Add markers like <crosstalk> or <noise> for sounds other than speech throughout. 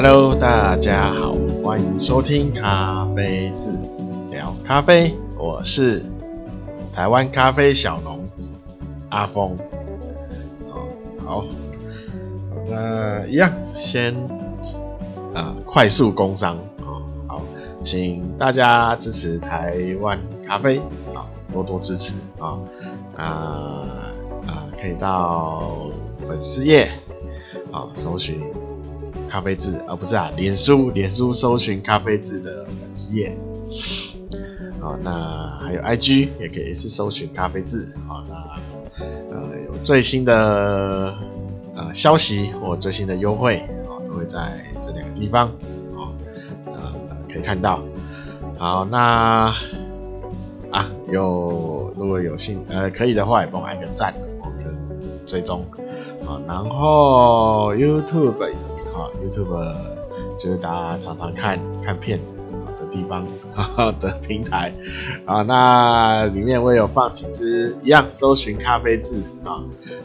Hello，大家好，欢迎收听咖啡志聊咖啡，我是台湾咖啡小农阿峰。哦好，那一样先啊、快速工商啊，好，请大家支持台湾咖啡啊，多多支持啊啊啊，可以到粉丝页啊，搜寻。咖啡志，而、哦、不是啊，脸书，脸书搜寻咖啡志的粉丝页，好、哦，那还有 IG 也可以是搜寻咖啡志，好、那呃有最新的呃消息或最新的优惠，啊、哦，都会在这两个地方，哦，呃可以看到，好，那啊有如果有幸呃可以的话，也帮我按个赞，哦，跟追踪，啊、然后 YouTube。啊 YouTube 就是大家常常看看片子的地方的平台啊，那里面我有放几支一样搜寻咖啡渍啊，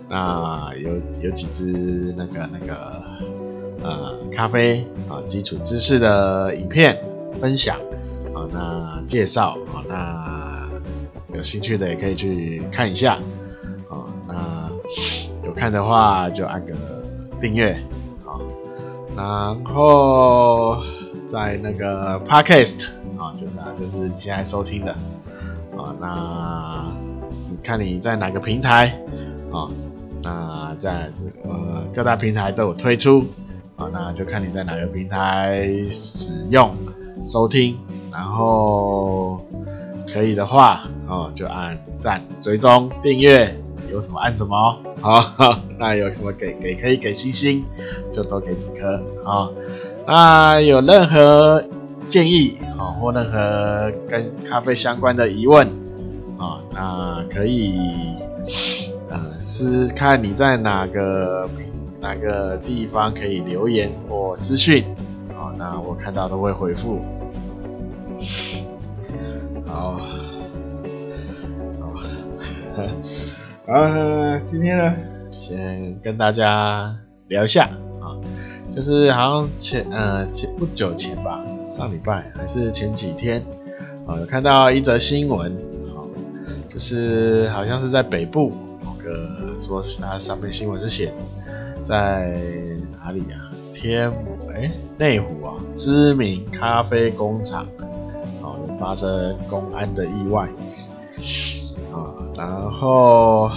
那有有几支那个那个呃咖啡啊基础知识的影片分享啊，那介绍啊，那有兴趣的也可以去看一下啊，那有看的话就按个订阅。然后在那个 podcast 啊，就是啊，就是你现在收听的啊，那你看你在哪个平台啊？那在这个各大平台都有推出啊，那就看你在哪个平台使用收听，然后可以的话哦，就按赞、追踪、订阅。有什么按什么好，好，<laughs> 那有什么给给可以给星星，就多给几颗啊。那有任何建议啊，或任何跟咖啡相关的疑问啊，那可以呃是看你在哪个哪个地方可以留言或私讯啊，那我看到都会回复。好，好。啊，今天呢，先跟大家聊一下啊，就是好像前呃前不久前吧，上礼拜还是前几天啊，有看到一则新闻，好，就是好像是在北部某个说是它上面新闻是写在哪里啊？天哎内湖啊，知名咖啡工厂啊发生公安的意外。啊然后，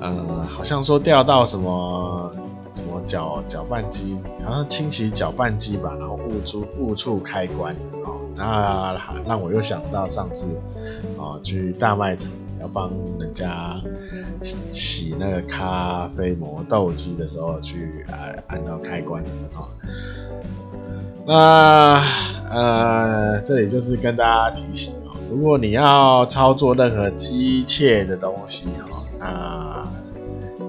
呃，好像说掉到什么什么搅搅拌机，好像清洗搅拌机吧，然后误触误触开关，哦，那让我又想到上次，哦，去大卖场要帮人家洗，洗那个咖啡磨豆机的时候去按按到开关，哦，那呃，这里就是跟大家提醒。如果你要操作任何机械的东西哈，那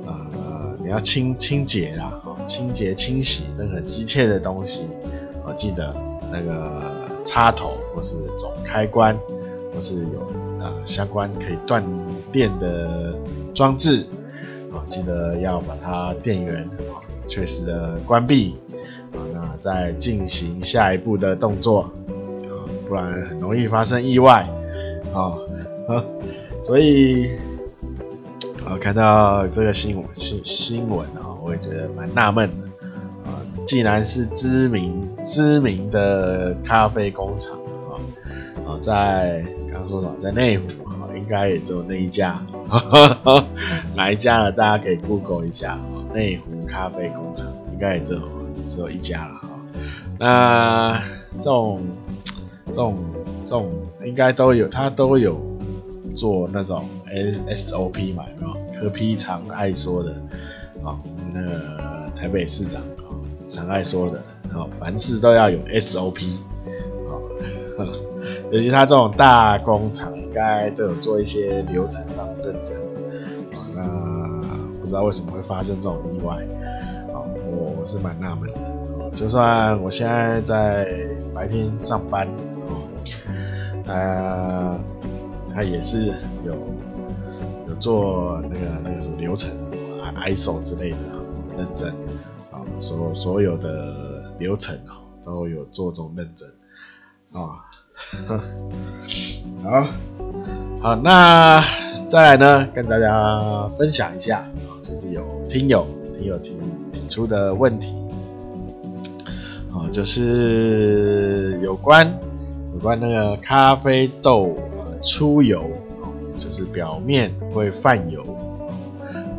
呃你要清清洁啦，清洁清洗任何机械的东西，我记得那个插头或是总开关或是有呃相关可以断电的装置啊，记得要把它电源啊确实的关闭啊，那再进行下一步的动作。不然很容易发生意外，啊、哦，<laughs> 所以，我看到这个新闻新新闻啊，我也觉得蛮纳闷的啊。既然是知名知名的咖啡工厂啊，啊，在刚刚说什么，在内湖啊，应该也只有那一家，<laughs> 哪一家呢？大家可以 Google 一下啊，内湖咖啡工厂应该也只有只有一家了哈。那这种。这种这种应该都有，他都有做那种 S S O P 嘛，有没有？柯 P 常爱说的啊，那个台北市长啊常爱说的啊，凡事都要有 S O P 啊，<laughs> 尤其他这种大工厂，应该都有做一些流程上的认证啊。那不知道为什么会发生这种意外啊？我我是蛮纳闷的，就算我现在在白天上班。呃，他也是有有做那个那个什么流程，ISO 之类的认证啊，所所有的流程哦，都有做这种认证啊。<laughs> 好，好，那再来呢，跟大家分享一下啊，就是有听友听友提提出的问题啊，就是有关有关那个咖啡豆出油，就是表面会泛油。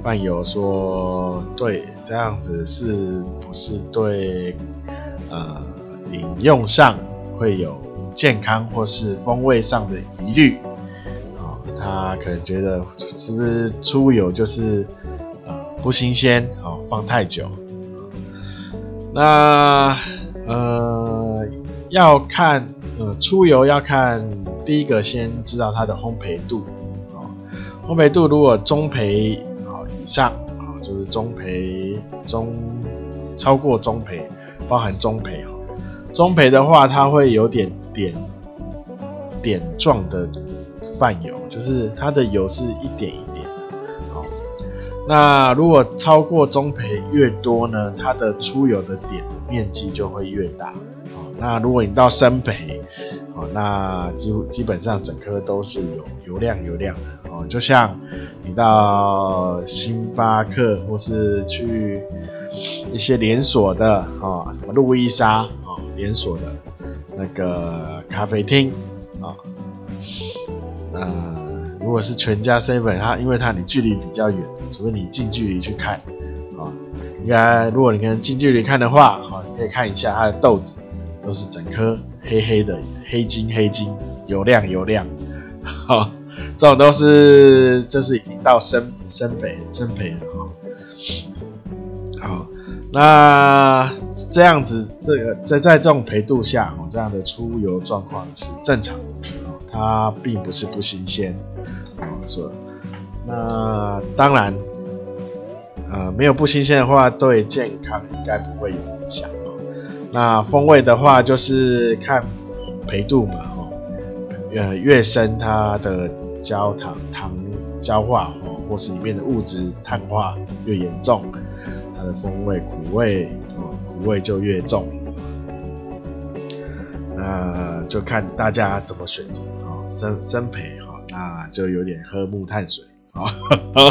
泛油说对，这样子是不是对呃饮用上会有健康或是风味上的疑虑？啊、他可能觉得是不是出油就是呃不新鲜，哦，放太久。那呃要看呃出油要看第一个先知道它的烘焙度，哦，烘焙度如果中焙。上啊，就是中焙中超过中焙，包含中焙哈。中焙的话，它会有点点点状的泛油，就是它的油是一点一点。好，那如果超过中焙越多呢，它的出油的点的面积就会越大。那如果你到深北，哦，那基基本上整颗都是有油亮油亮的哦。就像你到星巴克或是去一些连锁的啊，什么路易莎啊连锁的那个咖啡厅啊，呃，如果是全家 seven，它因为它你距离比较远，除非你近距离去看啊，应该如果你跟近距离看的话，哦，你可以看一下它的豆子都是整颗黑黑的黑金黑金，油亮油亮，<laughs> 好。这种都是就是已经到深深焙深焙了哈。好，那这样子这个在在这种焙度下哦，这样的出油状况是正常的，它并不是不新鲜啊。说那当然，呃，没有不新鲜的话，对健康应该不会有影响。那风味的话，就是看培度嘛，哦，呃，越深它的。焦糖糖焦化哦，或是里面的物质碳化越严重，它的风味苦味哦，苦味就越重。那就看大家怎么选择哦，深深焙哈，那就有点喝木炭水啊，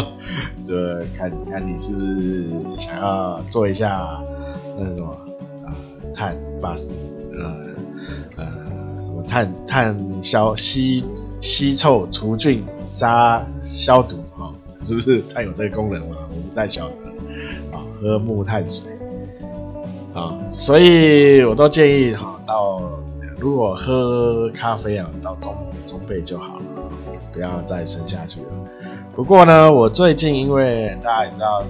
<laughs> 就看看你是不是想要做一下那什么碳 bus 呃。碳碳消吸吸臭除菌杀消毒哈，是不是它有这个功能嘛？我不太晓得啊。喝木炭水啊，所以我都建议哈，到如果喝咖啡啊，到中中杯就好了，不要再深下去了。不过呢，我最近因为大家也知道，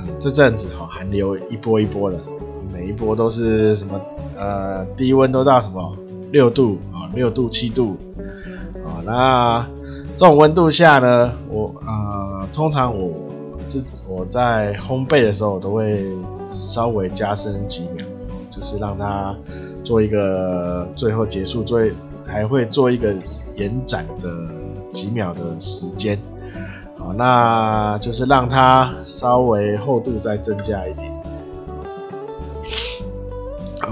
嗯，这阵子哈寒流一波一波的，每一波都是什么呃低温都到什么六度啊。六度七度，啊，那这种温度下呢，我呃，通常我这我在烘焙的时候，我都会稍微加深几秒，就是让它做一个最后结束，做还会做一个延展的几秒的时间，好，那就是让它稍微厚度再增加一点，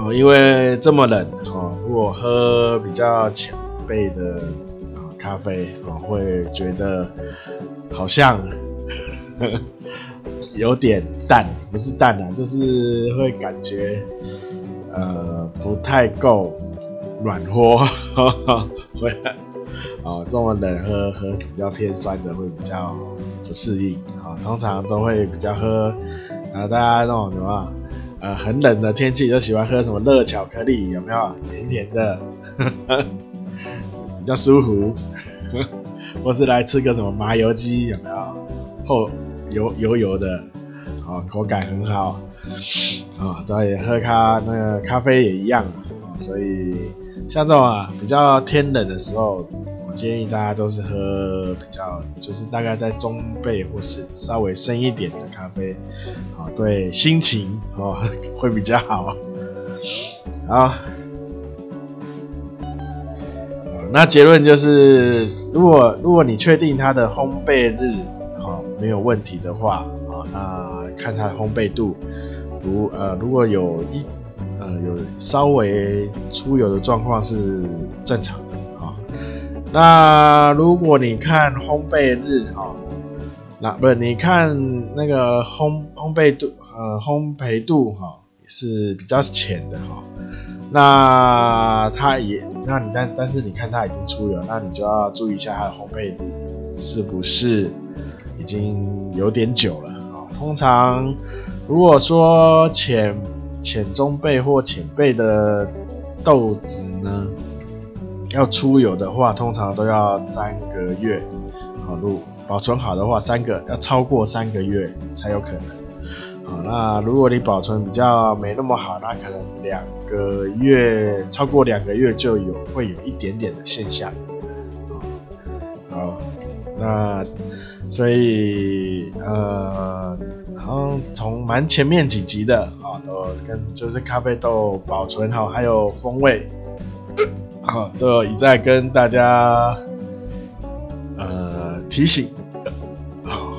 哦，因为这么冷。哦，如果喝比较浅焙的咖啡，哦，会觉得好像呵 <laughs> 呵有点淡，不是淡啊，就是会感觉呃不太够暖和，会哦这么冷喝喝比较偏酸的会比较不适应啊，通常都会比较喝啊，大家那种什么。呃，很冷的天气就喜欢喝什么热巧克力，有没有？甜甜的，<laughs> 比较舒服。或是来吃个什么麻油鸡，有没有？厚油油油的，哦，口感很好。啊，再也喝咖那个咖啡也一样。所以像这种啊，比较天冷的时候。建议大家都是喝比较，就是大概在中杯或是稍微深一点的咖啡，啊，对心情哦会比较好。好，那结论就是，如果如果你确定它的烘焙日好没有问题的话，啊，那看它的烘焙度，如呃如果有一呃有稍微出油的状况是正常、那如果你看烘焙日哈、哦，那不是你看那个烘烘焙度呃烘焙度哈、哦、是比较浅的哈、哦。那它也，那你但但是你看它已经出油，那你就要注意一下它的烘焙度是不是已经有点久了啊？通常如果说浅浅中焙或浅焙的豆子呢，要出油的话，通常都要三个月，好，如保存好的话，三个要超过三个月才有可能。好那如果你保存比较没那么好，那可能两个月，超过两个月就有会有一点点的现象。好，那所以呃，然后从蛮前面几集的啊，都跟就是咖啡豆保存好，还有风味，好，都有一再跟大家呃提醒。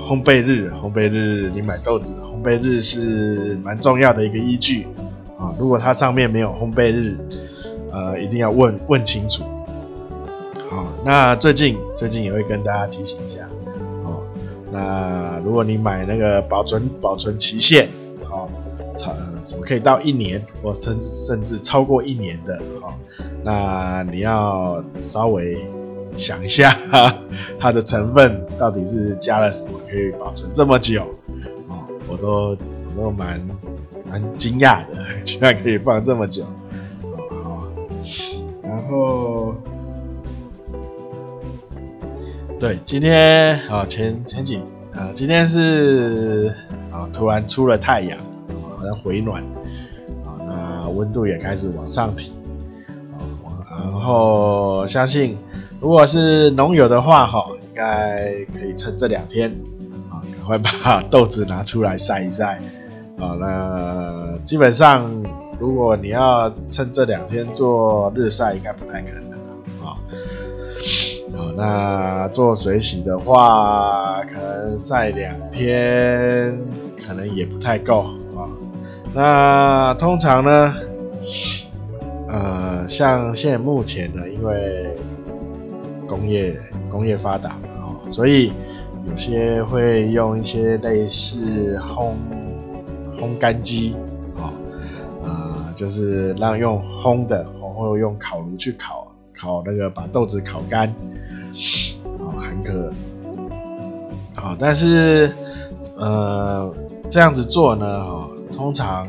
烘焙日，烘焙日，你买豆子，烘焙日是蛮重要的一个依据啊。如果它上面没有烘焙日，呃，一定要问问清楚。好，那最近最近也会跟大家提醒一下哦。那如果你买那个保存保存期限，好，超呃什么可以到一年，或甚至甚至超过一年的，好，那你要稍微。想一下，<laughs> 它的成分到底是加了什么，可以保存这么久？哦，我都我都蛮蛮惊讶的，<laughs> 居然可以放这么久。哦，然后对，今天啊前前几啊，今天是啊突然出了太阳，好像回暖，啊，那温度也开始往上提，后相信。如果是农友的话，哈，应该可以趁这两天啊，赶快把豆子拿出来晒一晒啊。那基本上，如果你要趁这两天做日晒，应该不太可能啊。啊，那做水洗的话，可能晒两天，可能也不太够啊。那通常呢，呃，像现在目前呢，因为工业工业发达，哦，所以有些会用一些类似烘烘干机，啊、呃，就是让用烘的，或者用烤炉去烤烤那个把豆子烤干，啊、哦，很可，啊、但是呃这样子做呢，哦，通常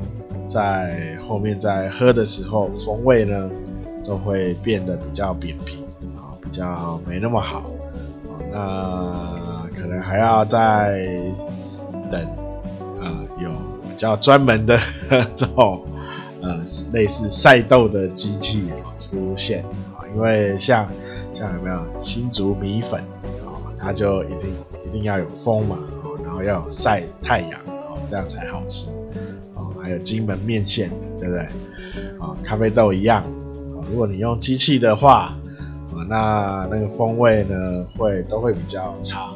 在后面在喝的时候，风味呢都会变得比较扁平啊。比较没那么好啊，那可能还要再等，呃，有比较专门的这种呃类似晒豆的机器出现啊，因为像像有没有新竹米粉啊，它就一定一定要有风嘛，然后要有晒太阳啊，这样才好吃，还有金门面线，对不对？啊，咖啡豆一样，啊如果你用机器的话。啊那那个风味呢，会都会比较差。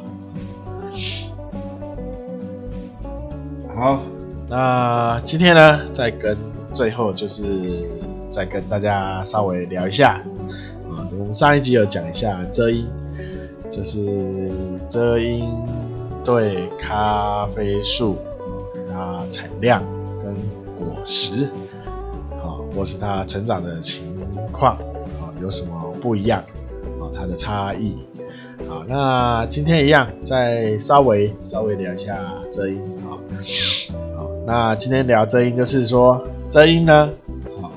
好，那今天呢，再跟最后就是再跟大家稍微聊一下啊，我们上一集有讲一下遮阴，就是遮阴对咖啡树它产量实，啊，或是它成长的情况啊，有什么不一样？它的差异，啊，那今天一样，再稍微稍微聊一下遮阴，啊，好，那今天聊遮阴就是说，遮阴呢，啊，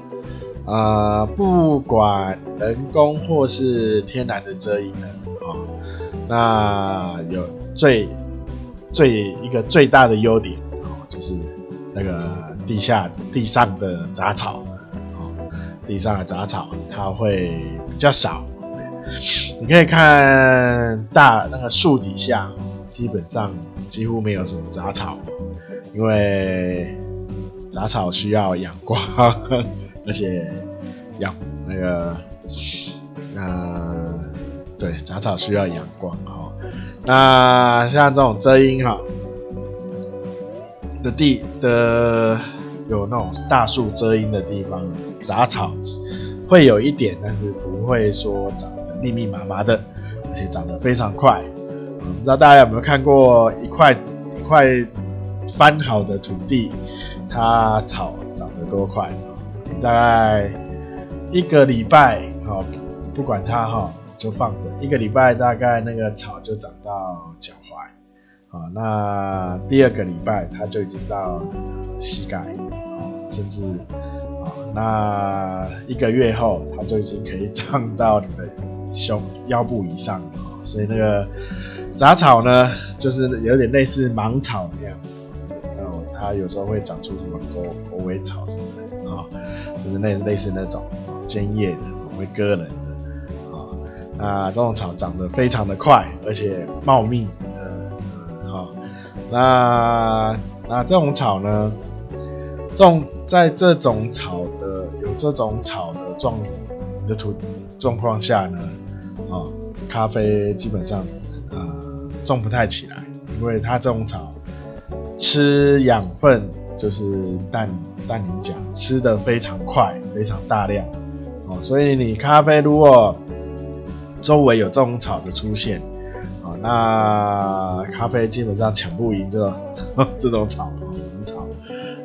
呃，不管人工或是天然的遮阴呢，啊，那有最最一个最大的优点，就是那个地下地上的杂草，哦地上的杂草它会比较少。你可以看大那个树底下，基本上几乎没有什么杂草，因为杂草需要阳光，<laughs> 而且阳那个呃，对，杂草需要阳光哦。那像这种遮阴哈的地的有那种大树遮阴的地方，杂草会有一点，但是不会说长得密密麻麻的，而且长得非常快。不知道大家有没有看过一块一块翻好的土地，它草长得多快？你大概一个礼拜啊，不管它哈，就放着一个礼拜，大概那个草就长到脚啊。那第二个礼拜它就已经到膝盖啊，甚至啊，那一个月后它就已经可以长到你的胸腰部以上啊。所以那个。杂草呢，就是有点类似芒草那样子，然后它有时候会长出什么狗狗尾草什么的啊，就是类类似那种尖叶的，会割人的啊。那这种草长得非常的快，而且茂密。那那这种草呢，种在这种草的有这种草的状的土状况下呢，啊，咖啡基本上。种不太起来，因为它这种草吃养分就是氮氮磷钾吃得非常快，非常大量哦，所以你咖啡如果周围有这种草的出现，那咖啡基本上抢不赢这种 <laughs> 这种草啊，草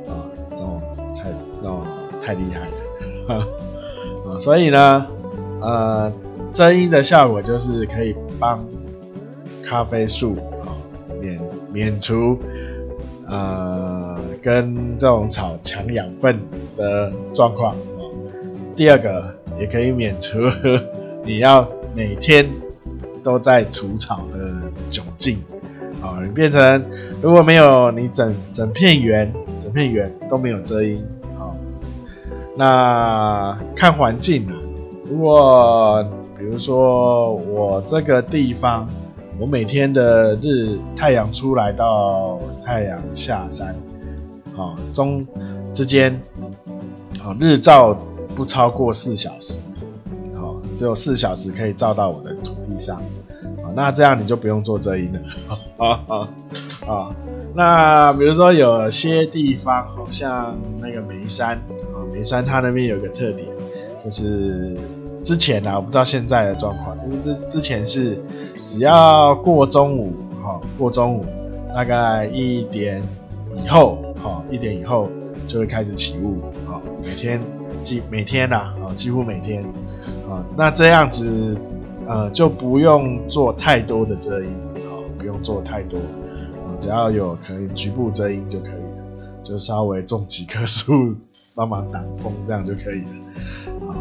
啊，这种太那太厉害了啊，<laughs> 所以呢，呃，遮阴的效果就是可以帮。咖啡树啊，免免除呃跟这种草抢养分的状况。第二个也可以免除 <laughs> 你要每天都在除草的窘境啊，你变成如果没有你整整片园整片园都没有遮阴啊，那看环境啊，如果比如说我这个地方。我每天的日太阳出来到太阳下山，啊，中之间，啊，日照不超过四小时，啊，只有四小时可以照到我的土地上，那这样你就不用做遮阴了，<laughs> 啊啊，那比如说有些地方，好像那个眉山，啊，眉山它那边有个特点，就是之前呢，我不知道现在的状况，就是之之前是。只要过中午，哈，过中午大概一点以后，哈，一点以后就会开始起雾，啊，每天几每天呐，啊，几乎每天，啊，那这样子，呃，就不用做太多的遮阴，啊，不用做太多，啊，只要有可以局部遮阴就可以了，就稍微种几棵树帮忙挡风，这样就可以了，啊，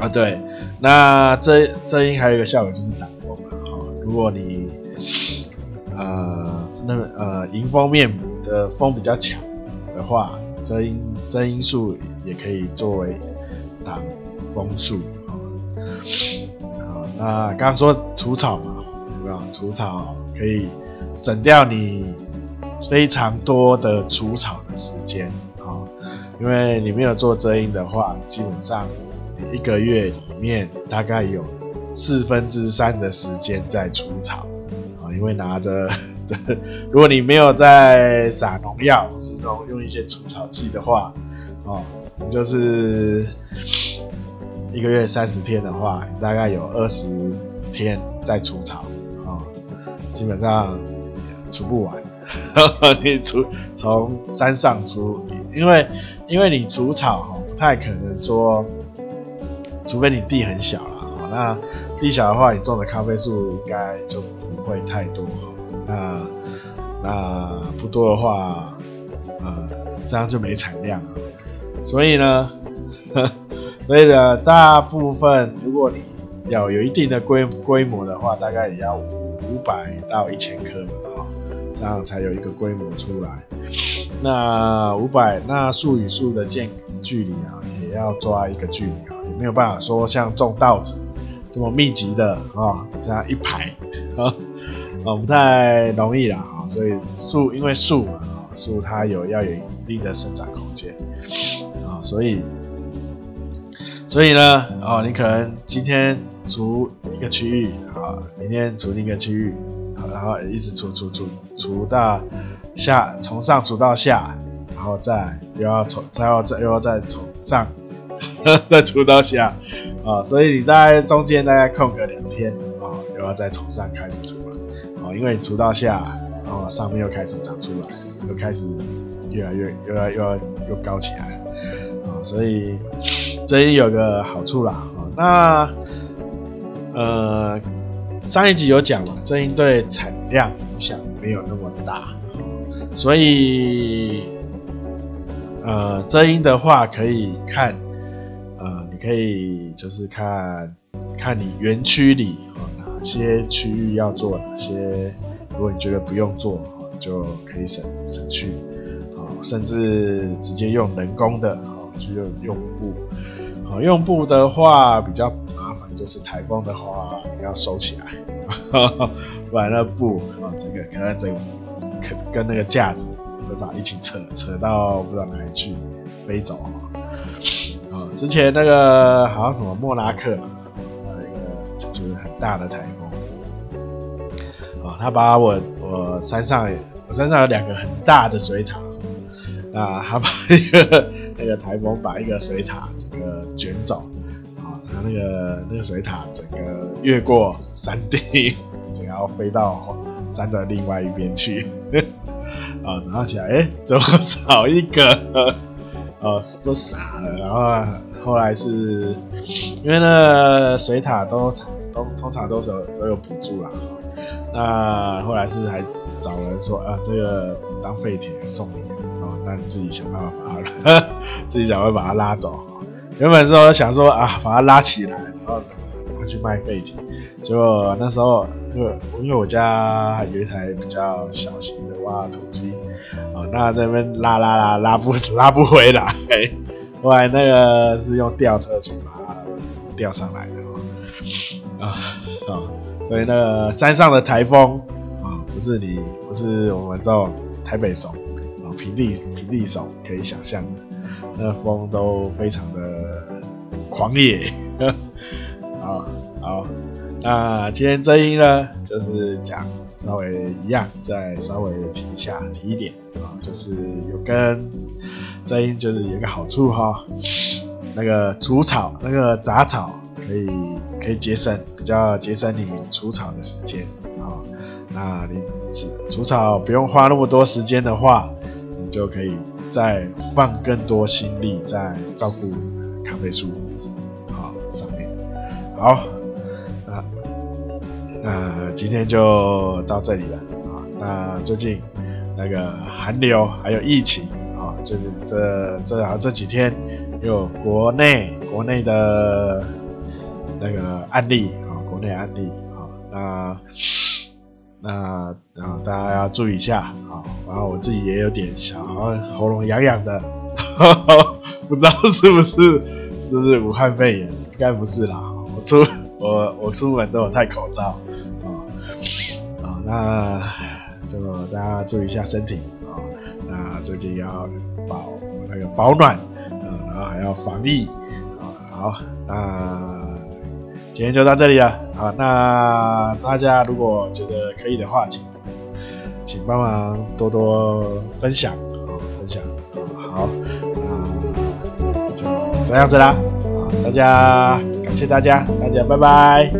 啊，对，那遮遮阴还有一个效果就是挡。如果你呃那呃迎风面的风比较强的话，遮阴遮阴树也可以作为挡风树。好，那刚刚说除草嘛，对吧？除草可以省掉你非常多的除草的时间啊，因为你没有做遮阴的话，基本上你一个月里面大概有。四分之三的时间在除草啊，因为拿着，<laughs> 如果你没有在撒农药，是用用一些除草剂的话，哦，就是一个月三十天的话，大概有二十天在除草啊，基本上除不完，<laughs> 你除从山上除，因为因为你除草不太可能说，除非你地很小了。那地小的话，你种的咖啡树应该就不会太多。那那不多的话，呃，这样就没产量了。所以呢，呵所以呢，大部分如果你要有一定的规规模的话，大概也要五百到一千棵啊，这样才有一个规模出来。那五百，那树与树的间隔距离啊，也要抓一个距离啊，也没有办法说像种稻子。这么密集的啊、这样一排啊，啊，不太容易啦啊，所以树因为树嘛啊，树它有要有一定的生长空间啊，所以所以呢哦，你可能今天除一个区域啊，明天除另一个区域，然后一直除除除除到下，从上除到下，然后再又要从再要再又要再从上 <laughs> 再除到下啊，所以你在中间大概空个两天啊，又要再从上开始除了啊，因为你除到下，然后上面又开始长出来，又开始越来越又要又要又高起来啊，所以这也有个好处啦啊，那呃上一集有讲嘛，这应对产量影响没有那么大。所以，呃，遮阴的话可以看，呃，你可以就是看，看你园区里哪些区域要做，哪些如果你觉得不用做，就可以省省去，啊，甚至直接用人工的，只有用布，啊，用布的话比较麻烦，就是台风的话你要收起来，<laughs> 不然那布啊，这个可能这个。跟那个架子会把一起扯扯到不知道哪里去飞走啊！之前那个好像什么莫拉克，那个就是很大的台风，他把我我山上我山上有两个很大的水塔啊，他把一个那个台风把一个水塔整个卷走啊，他那个那个水塔整个越过山顶，<laughs> 整个要飞到。山的另外一边去，<laughs> 啊，早上起来，哎、怎么少一个？<laughs> 哦，都傻了。然后后来是因为那水塔都都通常都是都有补助啦。那后来是还找人说，啊，这个当废铁送你，那你自己想办法把它，<laughs> 自己想办法把它拉走。原本说想说啊，把它拉起来，然后拿去卖废铁。结果那时候，因为因为我家有一台比较小型的挖土机，哦，那这边拉拉拉拉不拉不回来，后来那个是用吊车去把它吊上来的，啊啊，所以那个山上的台风啊，不是你不是我们这种台北怂啊平地平地怂可以想象，那风都非常的狂野，啊好。那今天遮阴呢，就是讲稍微一样，再稍微提一下，提一点啊，就是有跟遮阴就是有个好处哈，那个除草，那个杂草可以可以节省，比较节省你除草的时间啊。那你除草不用花那么多时间的话，就可以再放更多心力在照顾咖啡树啊上面。好。那那今天就到这里了啊。那最近那个寒流还有疫情啊，就是这这好这几天有国内国内的那个案例啊，国内案例啊。那那然后大家要注意一下啊。然后我自己也有点小喉咙痒痒的，<laughs> 不知道是不是是不是武汉肺炎？应该不是啦。我出我我出门都有戴口罩。啊，那就大家注意一下身体啊。那最近要保那个保暖，啊，然后还要防疫啊。好，那今天就到这里了。好，那大家如果觉得可以的话，请请帮忙多多分享，分享。好，那就这样子啦。好，大家感谢大家，大家拜拜。